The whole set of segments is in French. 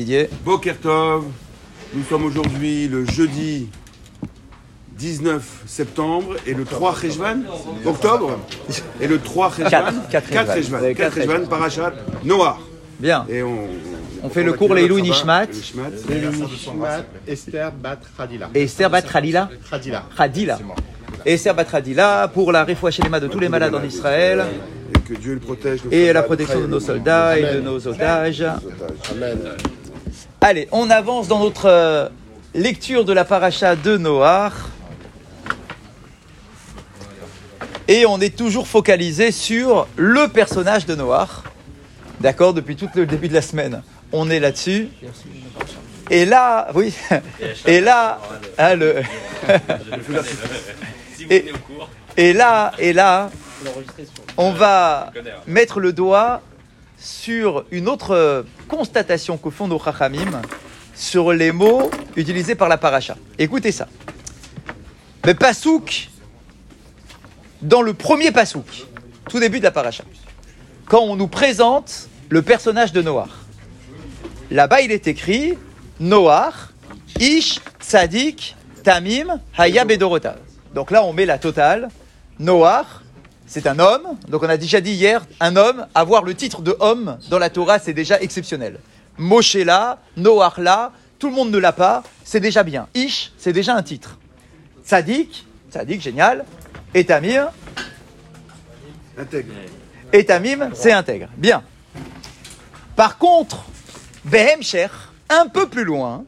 Didier. Bokertov, nous sommes aujourd'hui le jeudi 19 septembre et le 3 Rejvan, octobre, et le 3 Rejvan, Quatre, quatre 4 Rejvan. Rejvan, Ouais, 4 quatre Rejvan, Parashat, Noah. Bien. Et on, On fait le cours Leilou Nishmat. Nishmat. Esther Bat Khadila. Et Esther Bat Khadila Khadila. Esther Bat Khadila pour la Shelema de tous les malades en Israël Et que Dieu le protège. et la protection de nos soldats et de nos otages. Amen. Allez, on avance dans notre euh, lecture de la paracha de Noach. Et on est toujours focalisé sur le personnage de Noach. D'accord Depuis tout le début de la semaine, on est là-dessus. Et là, oui. Et là, hein, le- et là, et là, on va mettre le doigt sur une autre euh, constatation que font nos chachamim sur les mots utilisés par la paracha. Écoutez ça. Le pasouk, dans le premier pasouk, tout début de la paracha, quand on nous présente le personnage de Noach, là-bas il est écrit Noach, Ish, Tzadik, Tamim, Haya Bedorotav. Donc là on met la totale. Noach, c'est un homme. Donc on a déjà dit hier, un homme, avoir le titre de homme dans la Torah, c'est déjà exceptionnel. Moshe là, Noach là, tout le monde ne l'a pas, c'est déjà bien. Ish, c'est déjà un titre. Tzadik, Tzadik, génial. Et Tamim, Intègre. et Tamim, c'est intègre. Bien. Par contre, Behem Sher, un peu plus loin,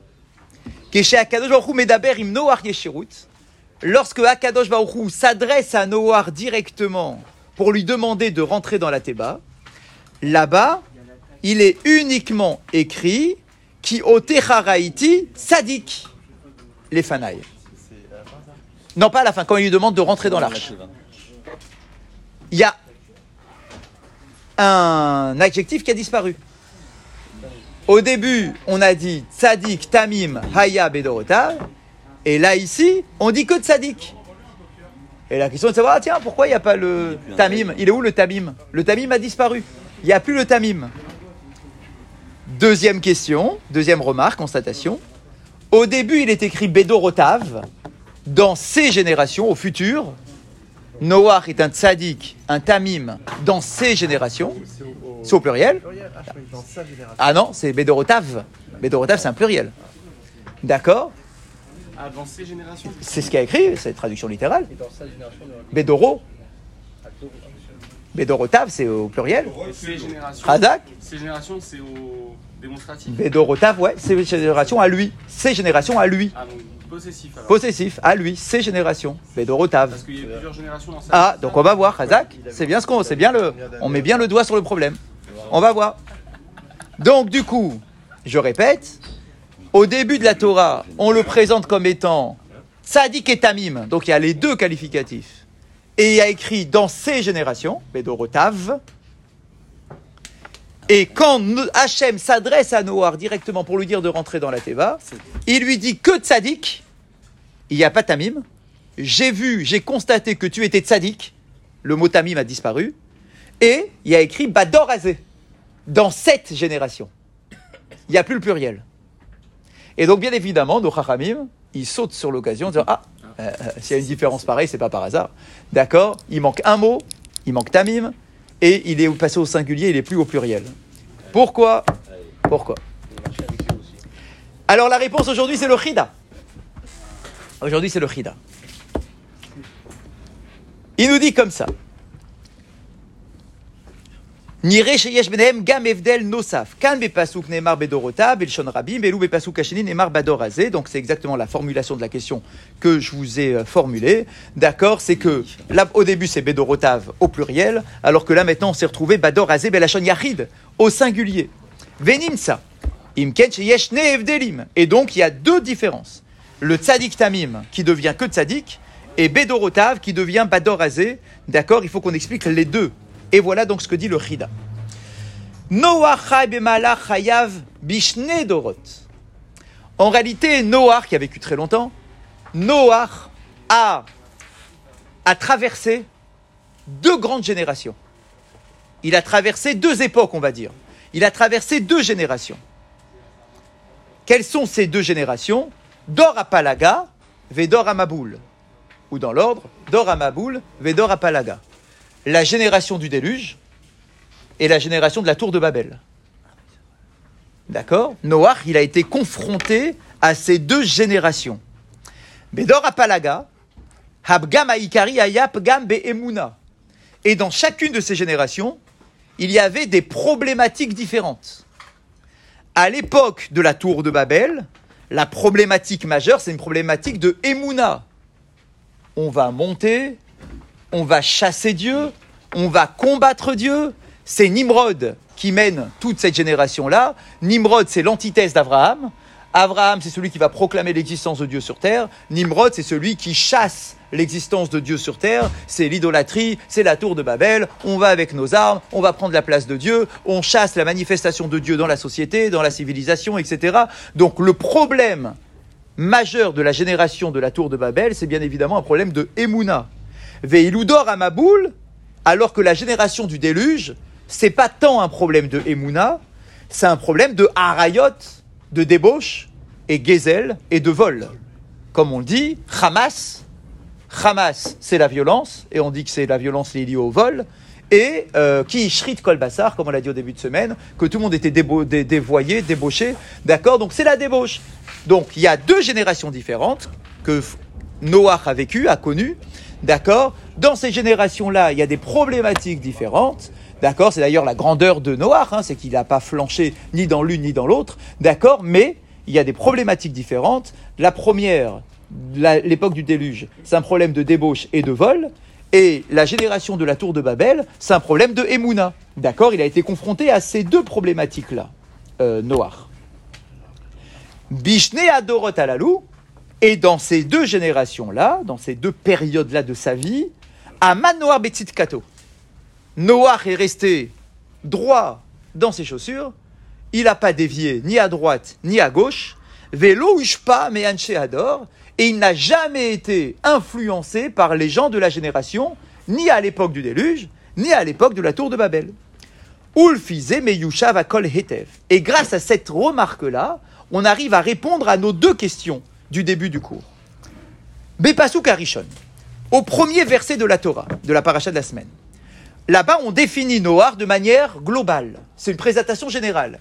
chez Akadosh Baruch Medaber im Noach Yeshirut, lorsque Akadosh Baruch Hu s'adresse à Noach directement pour lui demander de rentrer dans la Théba, là-bas, il est uniquement écrit qui otecharaiti sadik les fanailles. Non, pas à la fin, quand il lui demande de rentrer dans l'arche. Il y a un adjectif qui a disparu. Au début, on a dit tzadik, tamim, haya, bedorotav. Et là, ici, on dit que tzadik. Et la question est de savoir, ah, tiens, pourquoi il n'y a pas le tamim Il est où le tamim Le tamim a disparu. Il n'y a plus le tamim. Deuxième question, deuxième remarque, constatation. Au début, il est écrit bedorotav. Dans ces générations, au futur, Noach est un tzadik, un tamim dans ces générations. C'est au pluriel Ah non, c'est Bedorotav. Bedorotav, c'est un pluriel. D'accord? Avant générations C'est ce qu'il a écrit, c'est traduction littérale. Bedoro. Bedorotav, c'est au pluriel. Et ces générations, ces générations c'est au démonstratif. Bedorotav, ouais, c'est génération à lui. Ces générations à lui. Ah, donc possessif alors. Possessif, à lui, ces générations. Bedorotav. Parce qu'il y a plusieurs générations dans. Ah, donc on va voir, Razak. C'est bien ce qu'on, c'est bien le, on met bien le doigt sur le problème. On va voir. Donc du coup, je répète, au début de la Torah, on le présente comme étant Tzadik et Tamim. Donc il y a les deux qualificatifs. Et il y a écrit dans ces générations, Bedorotav. Et quand Hachem s'adresse à Noir directement pour lui dire de rentrer dans la Teva, il lui dit que Tzadik, il n'y a pas Tamim. J'ai vu, j'ai constaté que tu étais Tzadik. Le mot Tamim a disparu. Et il y a écrit Bador Azé. Dans cette génération. Il n'y a plus le pluriel. Et donc, bien évidemment, nos Chachamim, ils sautent sur l'occasion en disant Ah, euh, euh, s'il y a une différence pareille, c'est pas par hasard. D'accord Il manque un mot, il manque Tamim, et il est passé au singulier, il est plus au pluriel. Pourquoi Pourquoi Alors, la réponse aujourd'hui, c'est le Chida. Aujourd'hui, c'est le Chida. Il nous dit comme ça. Nire sheyesh benehem gam evdel nosaf. Kan bepasuk bedorota, belshon rabim, belou bepasuk badorazé. Donc c'est exactement la formulation de la question que je vous ai euh, formulée. D'accord C'est que là, au début, c'est bedorotav au pluriel, alors que là, maintenant, on s'est retrouvé badorazé, belashon yachid au singulier. Venimsa. Imken sheyesh ne evdelim. Et donc, il y a deux différences. Le tzadik tamim, qui devient que tzadik, et bedorotav, qui devient badorazé. D'accord Il faut qu'on explique les deux. Et voilà donc ce que dit le Chida. Noach chai bemalach chayav bishne dorot. En réalité, Noach, qui a vécu très longtemps, Noach a, a traversé deux grandes générations. Il a traversé deux époques, on va dire. Il a traversé deux générations. Quelles sont ces deux générations? Dor à Palaga, Vedor à Maboul. Ou dans l'ordre, Dor à Maboul, Vedor à Palaga. La génération du déluge et la génération de la tour de Babel. D'accord Noach, il a été confronté à ces deux générations. Bedor Apalaga, Habgam Aikari Ayap Gam Be'emuna. Et dans chacune de ces générations, il y avait des problématiques différentes. À l'époque de la tour de Babel, la problématique majeure, c'est une problématique de Emuna. On va monter, on va chasser Dieu, on va combattre Dieu. C'est Nimrod qui mène toute cette génération-là. Nimrod, c'est l'antithèse d'Abraham. Abraham, c'est celui qui va proclamer l'existence de Dieu sur terre. Nimrod, c'est celui qui chasse l'existence de Dieu sur terre. C'est l'idolâtrie, c'est la tour de Babel. On va avec nos armes, on va prendre la place de Dieu, on chasse la manifestation de Dieu dans la société, dans la civilisation, etc. Donc le problème majeur de la génération de la tour de Babel, c'est bien évidemment un problème de Emouna. Veiludor à Maboul, alors que la génération du déluge, c'est pas tant un problème de Emouna, c'est un problème de Harayot, de débauche, et Gezel, et de vol. Comme on le dit, Hamas, Hamas, c'est la violence, et on dit que c'est la violence liée au vol, et euh, qui shrit kol bassar, comme on l'a dit au début de semaine, que tout le monde était dévoyé, débauché, d'accord? Donc c'est la débauche. Donc il y a deux générations différentes que Noach a vécu, a connu, d'accord Dans ces générations-là, il y a des problématiques différentes, d'accord C'est d'ailleurs la grandeur de Noach, hein, c'est qu'il n'a pas flanché ni dans l'une ni dans l'autre, d'accord Mais il y a des problématiques différentes. La première, l'époque du déluge, c'est un problème de débauche et de vol. Et la génération de la tour de Babel, c'est un problème de Emouna. D'accord Il a été confronté à ces deux problématiques-là, euh, Noach. Bishne Adorot et dans ces deux générations-là, dans ces deux périodes-là de sa vie, Aman Noach Betzit Kato. Noach est resté droit dans ses chaussures, il n'a pas dévié ni à droite ni à gauche, vélo pas mais Anche Ador, et il n'a jamais été influencé par les gens de la génération, ni à l'époque du déluge, ni à l'époque de la tour de Babel. Ulfize Meyushav Akol Hetev. Et grâce à cette remarque-là, on arrive à répondre à nos deux questions du début du cours. Bepasuk au premier verset de la Torah, de la paracha de la semaine. Là-bas, on définit Noach de manière globale. C'est une présentation générale.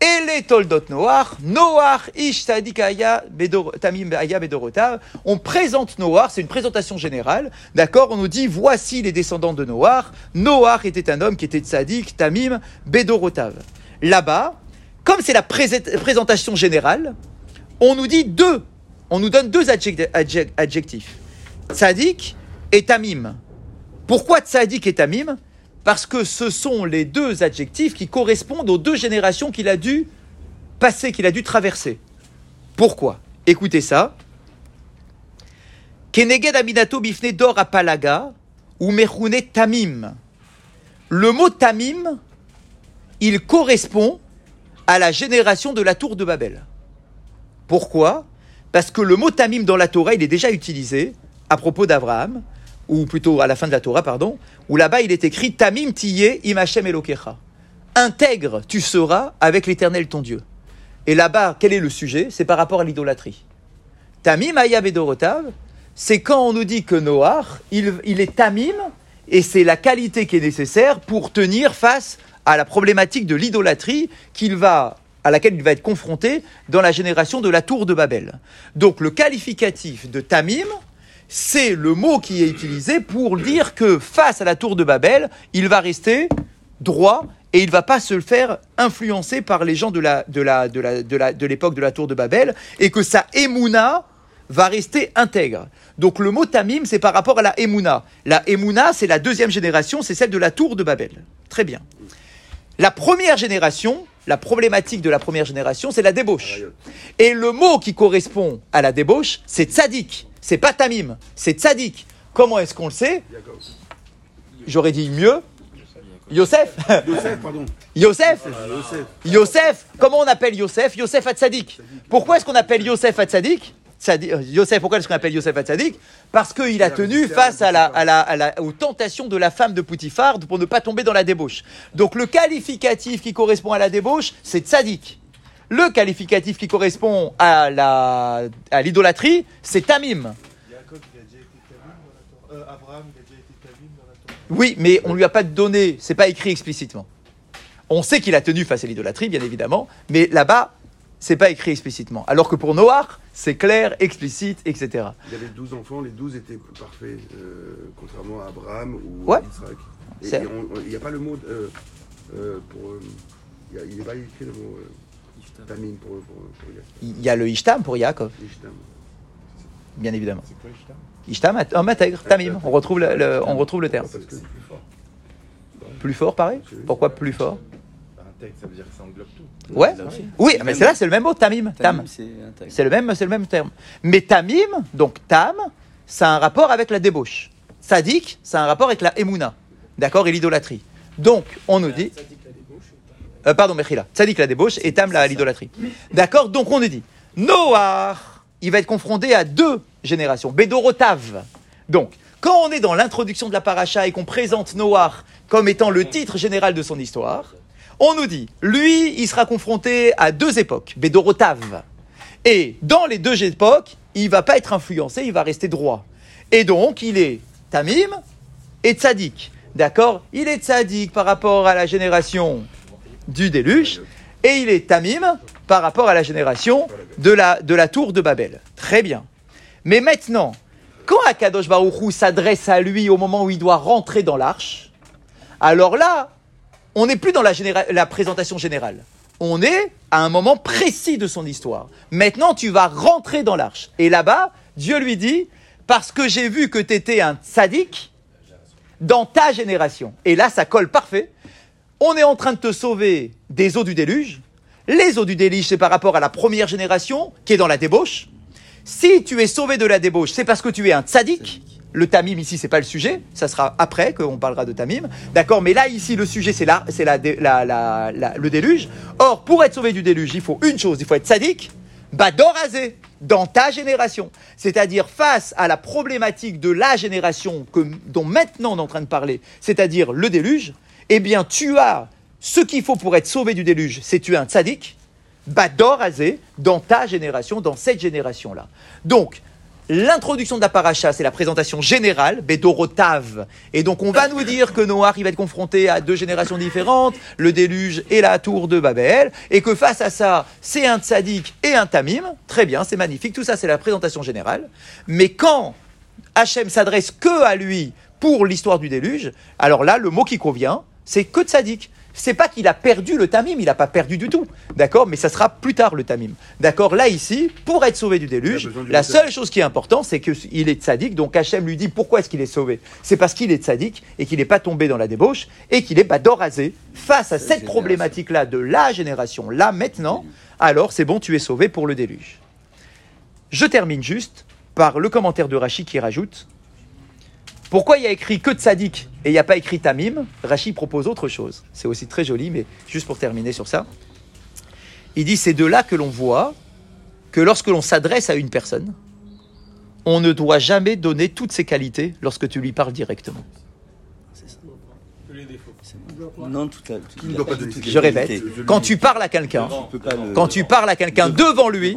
Et les Toldot Noach, Noach ish tamim bedorotav. On présente Noach, c'est une présentation générale. D'accord On nous dit voici les descendants de Noach. Noach était un homme qui était tzadik, tamim, bedorotav. Là-bas, comme c'est la présent- présentation générale, on nous dit deux. On nous donne deux adjec- adjec- adjectifs. Tzadik et tamim. Pourquoi Tzadik et Tamim? Parce que ce sont les deux adjectifs qui correspondent aux deux générations qu'il a dû passer, qu'il a dû traverser. Pourquoi? Écoutez ça. Keneged Aminato Bifne Dor Apalaga ou Mechune Tamim. Le mot Tamim, il correspond à la génération de la tour de Babel. Pourquoi? Parce que le mot Tamim dans la Torah, il est déjà utilisé à propos d'Abraham, ou plutôt à la fin de la Torah, pardon, où là-bas il est écrit Tamim tiye im Hashem Elokecha. Intègre tu seras avec l'Éternel ton Dieu. Et là-bas, quel est le sujet? C'est par rapport à l'idolâtrie. Tamim aya bedorotav, c'est quand on nous dit que Noach, il, il est tamim, et c'est la qualité qui est nécessaire pour tenir face à la problématique de l'idolâtrie qu'il va à laquelle il va être confronté dans la génération de la tour de Babel. Donc le qualificatif de tamim, c'est le mot qui est utilisé pour dire que face à la tour de Babel, il va rester droit et il va pas se faire influencer par les gens de la de la de la de la de l'époque de la tour de Babel et que sa émouna va rester intègre. Donc le mot tamim c'est par rapport à la émouna. La émouna c'est la deuxième génération, c'est celle de la tour de Babel. Très bien. La première génération, la problématique de la première génération, c'est la débauche. Et le mot qui correspond à la débauche, c'est tzadik. C'est pas tamim, c'est tzadik. Comment est-ce qu'on le sait? J'aurais dit mieux. Yosef Yosef, pardon. Yosef Yosef. Yosef Comment on appelle Yosef? Yosef Hatzadik. Pourquoi est-ce qu'on appelle Yosef Hatzadik Tzadi- Yosef, pourquoi est-ce qu'on appelle Yosef Hatzadik Parce qu'il a tenu face à la, à la- à la- aux tentations de la femme de Poutifar pour ne pas tomber dans la débauche. Donc le qualificatif qui correspond à la débauche, c'est Tzadik. Le qualificatif qui correspond à la à l'idolâtrie, c'est tamim. Jacob, il a déjà été tamim dans la Torah. Euh, Abraham, il a déjà été tamim dans la Torah. Oui, mais on lui a pas donné, c'est pas écrit explicitement. On sait qu'il a tenu face à l'idolâtrie, bien évidemment, mais là-bas, c'est pas écrit explicitement. Alors que pour Noach, c'est clair, explicite, etc. Il avait 12 enfants, les 12 étaient parfaits, euh, contrairement à Abraham ou Ouais. à Isaac. Il n'y a pas le mot euh, euh, pour. euh, il y a- il n'est pas écrit le mot euh, tamim pour, pour, pour Yaakov. Il y a le Ishtam pour Yaakov, Ishtam. bien évidemment. C'est quoi, Ishtam? Ishtam, homme intègre, tamim. On retrouve le, le- on retrouve le terme. Plus fort, pareil? Pourquoi plus fort? Ça veut dire que ça englobe tout. Ouais. Oui, mais c'est là, c'est le même mot, tamim. Tam. Tamim, c'est le même, c'est le même terme. Mais tamim, donc tam, ça a un rapport avec la débauche. Sadik, ça a un rapport avec la emuna. D'accord Et l'idolâtrie. Donc, on nous dit. Euh, pardon, Mechila. Sadik la débauche et tam la l'idolâtrie. D'accord Donc, on nous dit. Noah, il va être confronté à deux générations. Bédorotav. Donc, quand on est dans l'introduction de la paracha et qu'on présente Noah comme étant le titre général de son histoire, on nous dit, lui, il sera confronté à deux époques, Bédorotav. Et dans les deux époques, il va pas être influencé, il va rester droit. Et donc, il est Tamim et Tzadik. D'accord? Il est Tzadik par rapport à la génération du déluge, et il est Tamim par rapport à la génération de la, de la tour de Babel. Très bien. Mais maintenant, quand Akadosh Baruch Hu s'adresse à lui au moment où il doit rentrer dans l'arche, alors là, on n'est plus dans la, la présentation générale. On est à un moment précis de son histoire. Maintenant, tu vas rentrer dans l'arche. Et là-bas, Dieu lui dit, parce que j'ai vu que tu étais un sadique dans ta génération. Et là, ça colle parfait. On est en train de te sauver des eaux du déluge. Les eaux du déluge, c'est par rapport à la première génération qui est dans la débauche. Si tu es sauvé de la débauche, c'est parce que tu es un tzaddik. Le tamim ici, c'est pas le sujet. Ça sera après qu'on parlera de tamim. D'accord Mais là, ici, le sujet, c'est la, c'est la, la- le déluge. Or, pour être sauvé du déluge, il faut une chose il faut être tzaddik. Badorazé, dans ta génération. C'est-à-dire face à la problématique de la génération que, dont maintenant on est en train de parler, c'est-à-dire le déluge, eh bien, tu as ce qu'il faut pour être sauvé du déluge, c'est tu es un tzaddik. Badorazé, dans ta génération, dans cette génération-là. Donc, L'introduction de la paracha, c'est la présentation générale, Bédorotav. Et donc, on va nous dire que Noah, il va être confronté à deux générations différentes, le déluge et la tour de Babel, et que face à ça, c'est un tzaddik et un tamim. Très bien, c'est magnifique. Tout ça, c'est la présentation générale. Mais quand Hachem s'adresse que à lui pour l'histoire du déluge, alors là, le mot qui convient, c'est que tzaddik. C'est pas qu'il a perdu le tamim, il n'a pas perdu du tout. D'accord? Mais ça sera plus tard le tamim. D'accord? Là, ici, pour être sauvé du déluge, du la seule chose qui est importante, c'est qu'il est tzaddik. Donc Hachem lui dit pourquoi est-ce qu'il est sauvé? C'est parce qu'il est tzaddik et qu'il n'est pas tombé dans la débauche et qu'il est badorazé face à cette problématique-là de la génération, là maintenant. Alors c'est bon, tu es sauvé pour le déluge. Je termine juste par le commentaire de Rachi qui rajoute pourquoi il y a écrit que tzaddik et il n'y a pas écrit tamim? Rachi propose autre chose. C'est aussi très joli, mais juste pour terminer sur ça. Il dit c'est de là que l'on voit que lorsque l'on s'adresse à une personne, on ne doit jamais donner toutes ses qualités lorsque tu lui parles directement. Que les défauts. Non, tout à Qui ne doit pas donner toutes ses les Je répète, quand tu parles à quelqu'un, quand tu parles à quelqu'un devant lui,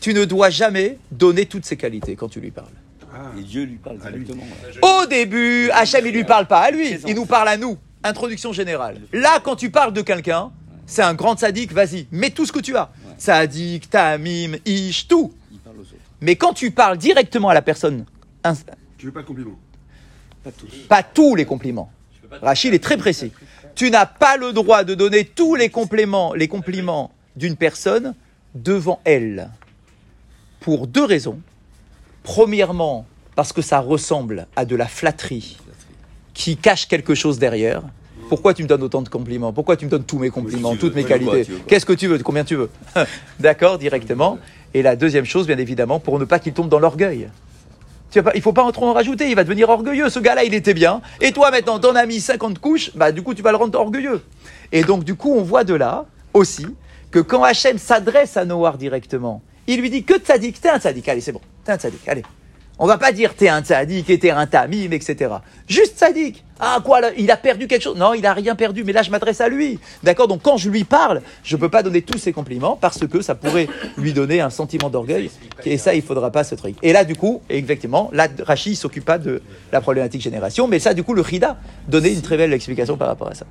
tu ne dois jamais donner toutes ses qualités quand tu lui parles. Ah, Et Dieu lui parle directement. ouais. Au début, Hachem, il lui parle pas à lui, il nous parle à nous. Introduction générale. Là, quand tu parles de quelqu'un, c'est un grand sadique, vas-y, mets tout ce que tu as. Sadique, tamim, ish, tout. Il parle aux autres. Mais quand tu parles directement à la personne, tu veux pas de compliment Pas tous. pas tous les compliments. Rachid est très précis. Tu n'as pas le droit de donner tous les compliments, les compliments d'une personne devant elle. Pour deux raisons. Premièrement, parce que ça ressemble à de la flatterie qui cache quelque chose derrière. Pourquoi tu me donnes autant de compliments? Pourquoi tu me donnes tous mes compliments, toutes mes qualités Qu'est-ce que tu veux? Combien tu veux? D'accord, directement. Et la deuxième chose, bien évidemment, pour ne pas qu'il tombe dans l'orgueil. Tu pas- il faut pas trop en rajouter, il va devenir orgueilleux. Ce gars-là, il était bien. Et toi, maintenant, t'en as mis 50 couches, bah, du coup, tu vas le rendre orgueilleux. Et donc, du coup, on voit de là aussi que quand Hachem s'adresse à Noir directement, il lui dit que tzaddik, t'es un tzaddik, allez, c'est bon, t'es un allez. On va pas dire t'es un tzaddik et t'es un tamim, etc. Juste tzaddik. Ah quoi, il a perdu quelque chose Non, il a rien perdu, mais là je m'adresse à lui. D'accord Donc quand je lui parle, je peux pas donner tous ses compliments parce que ça pourrait lui donner un sentiment d'orgueil. Et ça, il faudra pas ce truc. Et là, du coup, effectivement, là, Rachid s'occupe pas de la problématique génération, mais ça, du coup, le Rida donnait une très belle explication par rapport à ça.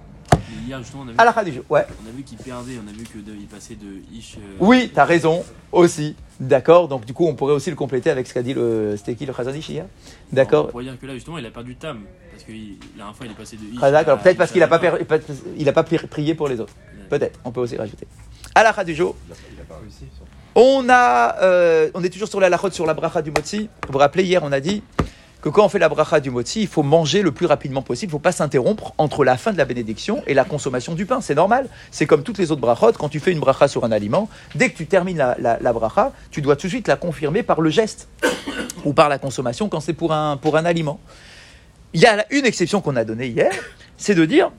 Hier, justement, on a vu, À la fin du jeu, ouais. on a vu qu'il perdait, on a vu qu'il passait de Ish. euh, Oui, t'as raison, aussi. D'accord Donc du coup, on pourrait aussi le compléter avec ce qu'a dit le... C'était qui le Khazanish hier D'accord On pourrait dire que là, justement, il a perdu Tam. Parce que il- la dernière fois, il est passé de Ish. Ah, d'accord. Peut-être parce qu'il n'a pas, il a pas pri- prié pour les autres. Peut-être. On peut aussi rajouter. À la du jour. On a, euh, on est toujours sur la lachot sur la bracha du motzi. Vous vous rappelez hier, on a dit que quand on fait la bracha du motzi, il faut manger le plus rapidement possible. Il ne faut pas s'interrompre entre la fin de la bénédiction et la consommation du pain. C'est normal. C'est comme toutes les autres brachot. Quand tu fais une bracha sur un aliment, dès que tu termines la, bracha, tu dois tout de suite la confirmer par le geste ou par la consommation quand c'est pour un, pour un aliment. Il y a une exception qu'on a donnée hier, c'est de dire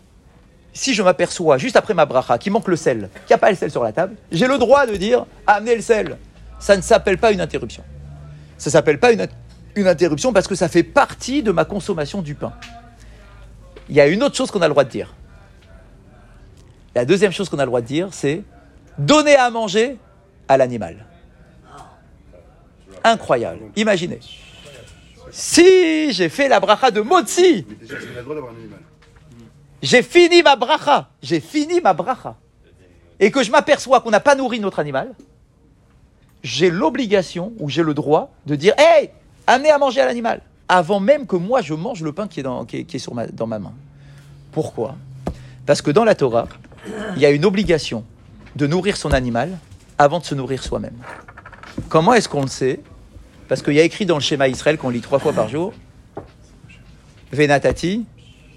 si je m'aperçois juste après ma bracha qu'il manque le sel, qu'il n'y a pas le sel sur la table, j'ai le droit de dire amenez le sel. Ça ne s'appelle pas une interruption. Ça s'appelle pas une, une interruption parce que ça fait partie de ma consommation du pain. Il y a une autre chose qu'on a le droit de dire. La deuxième chose qu'on a le droit de dire, c'est donner à manger à l'animal. Incroyable. Imaginez. Si j'ai fait la bracha de animal. j'ai fini ma bracha, j'ai fini ma bracha, et que je m'aperçois qu'on n'a pas nourri notre animal, j'ai l'obligation ou j'ai le droit de dire Hey, amenez à manger à l'animal, avant même que moi je mange le pain qui est, dans, qui est sur ma, dans ma main. Pourquoi? Parce que dans la Torah, il y a une obligation de nourrir son animal avant de se nourrir soi-même. Comment est-ce qu'on le sait? Parce qu'il y a écrit dans le schéma Israël qu'on lit trois fois par jour Venatati,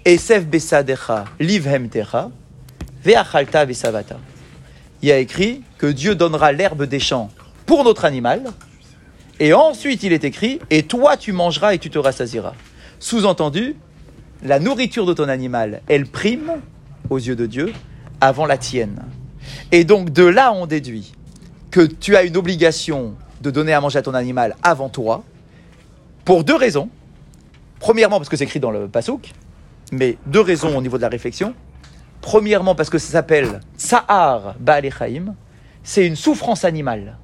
Esef besadecha livhem techa, ve'achalta vesavata. Il y a écrit que Dieu donnera l'herbe des champs pour notre animal, et ensuite il est écrit, et toi tu mangeras et tu te rassasieras. Sous-entendu, la nourriture de ton animal, elle prime aux yeux de Dieu avant la tienne. Et donc de là on déduit que tu as une obligation de donner à manger à ton animal avant toi, pour deux raisons. Premièrement, parce que c'est écrit dans le Passouk, mais deux raisons au niveau de la réflexion. Premièrement, parce que ça s'appelle Sahar Baal c'est une souffrance animale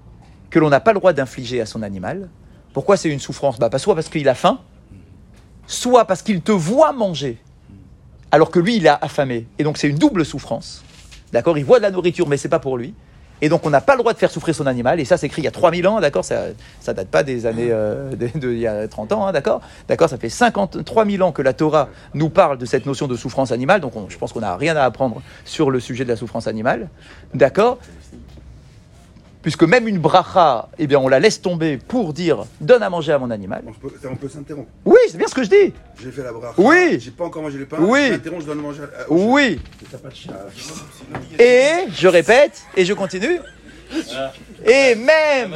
que l'on n'a pas le droit d'infliger à son animal. Pourquoi c'est une souffrance? Bah, Soit parce qu'il a faim, soit parce qu'il te voit manger, alors que lui, il a affamé. Et donc c'est une double souffrance. D'accord? Il voit de la nourriture, mais c'est pas pour lui. Et donc on n'a pas le droit de faire souffrir son animal. Et ça, c'est écrit il y a 3000 ans, d'accord? Ça ça date pas des années euh, de, de- il y a 30 ans, hein, d'accord? D'accord? Ça fait 53 000 ans que la Torah nous parle de cette notion de souffrance animale. Donc on- je pense qu'on n'a rien à apprendre sur le sujet de la souffrance animale. D'accord? Puisque même une bracha, eh bien, on la laisse tomber pour dire donne à manger à mon animal. On peut, on peut s'interrompre. Oui, c'est bien ce que je dis. J'ai fait la bracha. Oui. J'ai pas encore mangé le pain. Oui. Je je dois le manger. à-. Oui. T'as pas de chien. Et je répète, et je continue. Et même,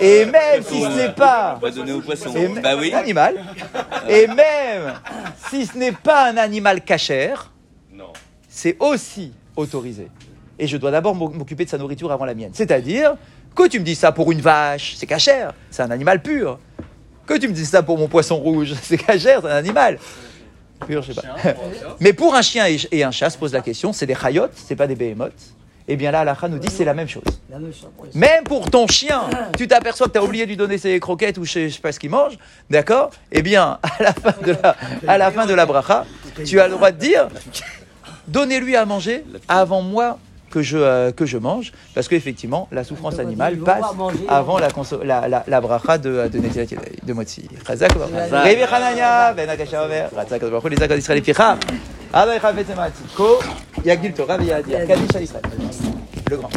et même si ce n'est pas On va donner au poisson. et même- Bah oui. un animal, et même si ce n'est pas un animal cachère, c'est aussi autorisé. Et je dois d'abord m'o- m'occuper de sa nourriture avant la mienne. C'est-à-dire que tu me dis ça pour une vache, c'est cachère, c'est un animal pur. Que tu me dis ça pour mon poisson rouge, c'est cachère, c'est un animal. Pur, je sais pas. Mais pour un chien et, un chat, se pose la question, c'est des chayotes, c'est pas des behemoths. Et bien là, Allah nous dit c'est la même chose. Même pour ton chien, tu t'aperçois que tu as oublié de lui donner ses croquettes ou je sais, je sais pas ce qu'il mange, d'accord? Eh bien, à la fin de la, à la, fin de la bracha, tu as le droit de dire donnez-lui à manger avant moi que je, euh, que je mange, parce qu'effectivement, la souffrance animale passe avant la, la, la, la bracha de, de Yadayim, de Kaddish à Israël. Le grand.